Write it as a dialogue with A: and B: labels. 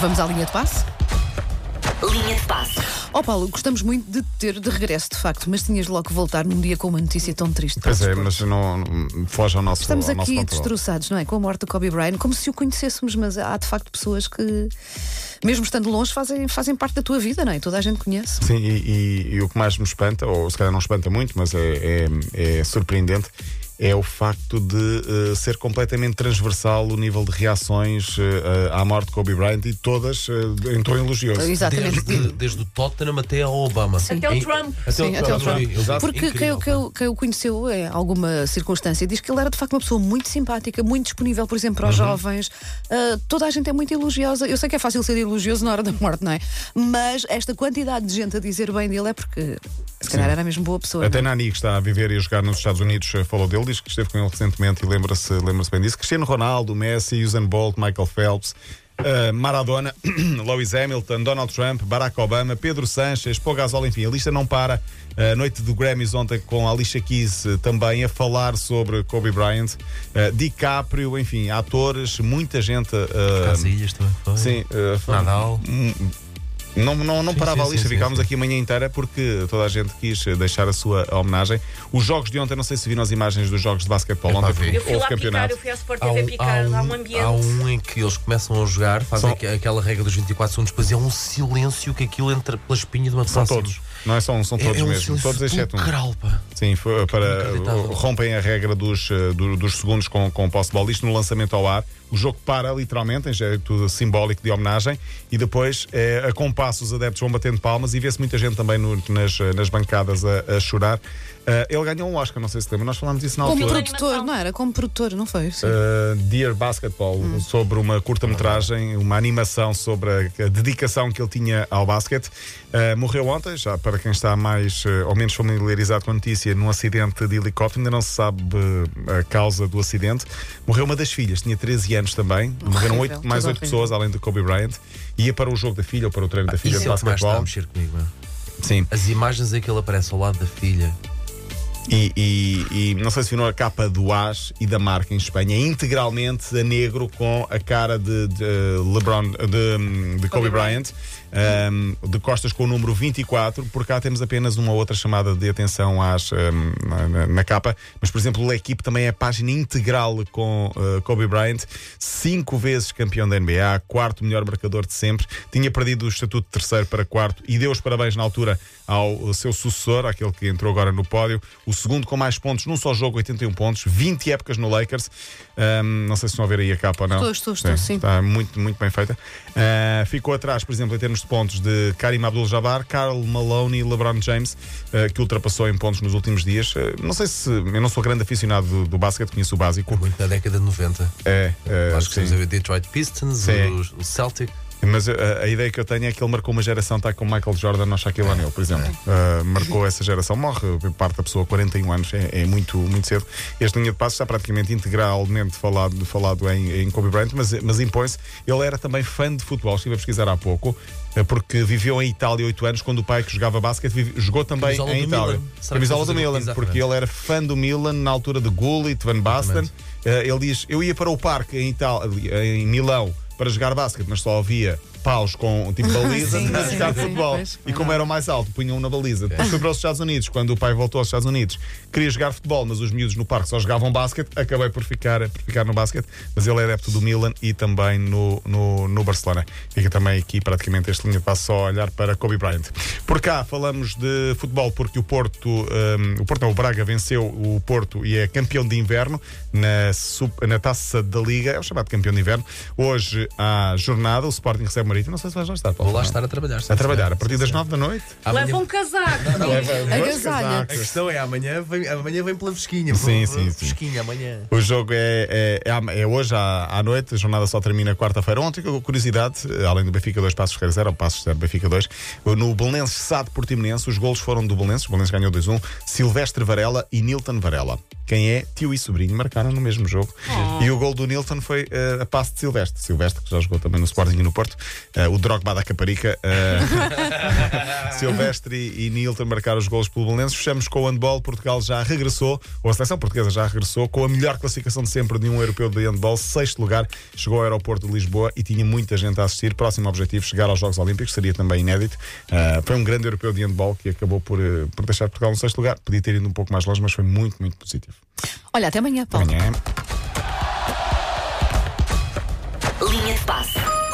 A: Vamos à linha de passe?
B: Linha de passe.
A: Ó Paulo, gostamos muito de te ter de regresso, de facto, mas tinhas logo que voltar num dia com uma notícia tão triste.
C: Pois é, mas não, não foge ao nosso,
A: Estamos
C: ao nosso
A: aqui
C: controle.
A: destroçados, não é? Com a morte do Kobe Bryant, como se o conhecêssemos, mas há de facto pessoas que, mesmo estando longe, fazem, fazem parte da tua vida, não é? Toda a gente conhece.
C: Sim, e, e- e o que mais me espanta, ou se calhar não espanta muito, mas é, é- é surpreendente, é o facto de eh, ser completamente transversal o nível de reações eh, à morte de Kobe Bryant e todas eh, em tom elogioso.
A: Exatamente.
D: Desde, desde o Tottenham até ao Obama.
B: Até o Trump.
D: Até
A: Sim,
D: o
A: até o
D: Trump.
A: Porque quem, quem, o- quem o conheceu em alguma circunstância diz que ele era de facto uma pessoa muito simpática, muito disponível, por exemplo, para os jovens. Ah, toda a gente é muito elogiosa. Eu sei que é fácil ser elogioso na hora da morte, não é? Mas esta quantidade de gente a dizer bem dele é porque se calhar era mesmo boa pessoa.
C: Até
A: não?
C: Nani, que está a viver e a jogar nos Estados Unidos, eh, falou dele, diz que esteve com ele recentemente e lembra-se lembra bem disso. Cristiano Ronaldo, Messi, Usain Bolt, Michael Phelps, eh, Maradona, Lewis Hamilton, Donald Trump, Barack Obama, Pedro Sanches, Pô Gasol, enfim, a lista não para. A noite do Grammys ontem com a Alicia Keys eh, também a falar sobre Kobe Bryant, eh, DiCaprio, enfim, atores, muita gente. eh,
D: Casilhas também foi.
C: Sim, eh, foi-
D: Nadal.
C: Não, não, não
D: Sim,
C: parava
D: sim,
C: a lista,
D: sim,
C: ficámos aqui a manhã inteira porque toda a gente quis deixar a sua homenagem. Os jogos de ontem, não sei se viram as imagens dos jogos de basquetebol ontem,
D: vi.
C: porque
B: Eu fui
C: houve
B: lá picar,
C: campeonato.
B: eu fui à Sport
D: Há
B: TV
D: um,
B: picar, há um
D: há
B: ambiente.
D: há um em que eles começam a jogar, fazem
C: São-
D: aqu- aquela regra dos 24 segundos, depois é um silêncio que aquilo entra pela espinha de uma
C: São
D: pessoa.
C: todos, não é? São, são
D: É,
C: todos
D: é um
C: mesmo,
D: silêncio
C: todos exceto um.
D: pá.
C: Sim, foi para rompem a regra dos, eh, do- dos segundos com, com posse de bola, isto no lançamento ao ar. O jogo para literalmente, em jeito simbólico de homenagem, e depois, eh, a compasso, os adeptos vão batendo palmas e vê-se muita gente também no- nas, nas bancadas a, a chorar. Eh, ele ganhou um Oscar, não sei se lembra, nós falámos disso na
A: Como
C: altura.
A: produtor, não era? Como produtor, não foi?
C: Uh, Dear Basketball, sobre uma curta-metragem, uma animação sobre a, a dedicação que ele tinha ao basquete. Uh, morreu ontem, já para quem está mais uh, ou menos familiarizado com a notícia, num acidente de helicóptero, ainda não se sabe uh, a causa do acidente. Morreu uma das filhas, tinha 13 anos também. Morreram oito, mais
A: tudo
C: oito
A: horrível.
C: pessoas, além de Kobe Bryant. Ia para o jogo da filha ou para o treino da filha de
D: é o que mais está a
C: basquetebol.
D: mexer comigo.
C: Sim.
D: As imagens em que ele aparece ao lado da filha.
C: E, e- e não sei se viram a capa do AS e da marca em Espanha, é integralmente a negro com a cara de, de LeBron, de, de Kobe, Bryant, um, de costas com o número 24. Por cá temos apenas uma outra chamada de atenção às, um, na, na- na capa, mas por exemplo, a equipe também é a página integral com uh, Kobe Bryant, cinco vezes campeão da NBA, quarto melhor marcador de sempre, tinha perdido o estatuto de terceiro para quarto e deu os parabéns na altura ao seu sucessor, aquele que entrou agora no pódio, o segundo com mais pontos num só jogo, 81 pontos, 20 épocas no Lakers. Um, não sei se estão a ver aí a capa ou não.
A: Estou, estou, estou, sim.
C: Está muito, muito bem feita. Uh, ficou atrás, por exemplo, em termos de pontos de Karim Abdul-Jabbar, Karl Malone e LeBron James, uh, que ultrapassou em pontos nos últimos dias. Uh, não sei se. Eu não sou grande aficionado do, do basquete, conheço o básico.
D: Muito na década de 90.
C: É, uh,
D: Acho que
C: sim.
D: temos a ver Detroit Pistons,
C: Sim.
D: o Celtic.
C: Mas uh, a ideia que eu tenho é que ele marcou uma geração, está com Michael Jordan ou Shaquille O'Neal, por exemplo. Uh, marcou essa geração, morre parte da pessoa, 41 anos, é, é muito, muito cedo. Este linha de passos está praticamente integralmente falado, falado em, em Kobe Bryant, mas, mas impõe-se. Ele era também fã de futebol, estive a pesquisar há pouco, uh, porque viveu em Itália 8 anos, quando o pai que jogava basquete vive- jogou também
D: Camisola
C: em Itália. Camisola
D: a
C: do Milan,
D: Exatamente.
C: porque ele era fã do Milan na altura de Gullit, Van Basten. Uh, ele diz: Eu ia para o parque em, Itália, em Milão para jogar basquete, mas só havia paus com tipo baliza
A: Sim, sim,
C: jogar futebol.
A: pois.
C: E como era o mais alto, punham na baliza. Depois foi para os Estados Unidos. Quando o pai voltou aos Estados Unidos, queria jogar futebol, mas os miúdos no parque só jogavam basquete. Acabei por ficar, por ficar no basquete. Mas ele é adepto do Milan e também no, no, no Barcelona. Fica também aqui praticamente este linha de passo só a olhar para Kobe Bryant. Por cá falamos de futebol porque o Porto, um, o Porto não, o Braga venceu o Porto e é campeão de inverno na, na taça da Liga. É o chamado campeão de inverno. Hoje há jornada, o Sporting recebe o Marítimo. Não sei se vais lá estar. Paulo
D: Vou lá estar a trabalhar.
C: A trabalhar a partir das
D: sim.
C: nove da noite.
D: Amanhã-
B: Leva um casaco.
A: Agasalha.
D: A questão é amanhã vem, amanhã vem pela fresquinha.
C: Sim, sim.
D: Fresquinha amanhã.
C: O jogo é, é, é é hoje à, à noite, a jornada só termina quarta-feira. Ontem, curiosidade, além do Benfica 2, Passos Ferreira 0, Passos 0, Benfica 2, no Belenenses Sade Portimonense, os golos foram do Belenenses, o Belenenses ganhou 2-1, Silvestre Varela e Nilton Varela. Quem é tio e sobrinho marcaram no mesmo jogo. E o gol do Nilton foi eh, a passe de Silvestre. Silvestre, que já jogou também no Sporting e no Porto. Eh, o Drogba da Caparica. eh, Silvestre e, e Nilton marcaram os gols pelo Belenenses. Fechamos com o handball. Portugal já regressou, ou a seleção portuguesa já regressou, com a melhor classificação de sempre de um europeu de handball. Sexto lugar, chegou ao aeroporto de Lisboa e tinha muita gente a assistir. Próximo objetivo, chegar aos Jogos Olímpicos, seria também inédito. Foi um grande europeu de handball que acabou por, por deixar Portugal no sexto lugar. Podia ter ido um pouco mais longe, mas foi muito, muito positivo.
A: Olha, até amanhã, Paulo.
C: Amanhã.
B: Linha de passe.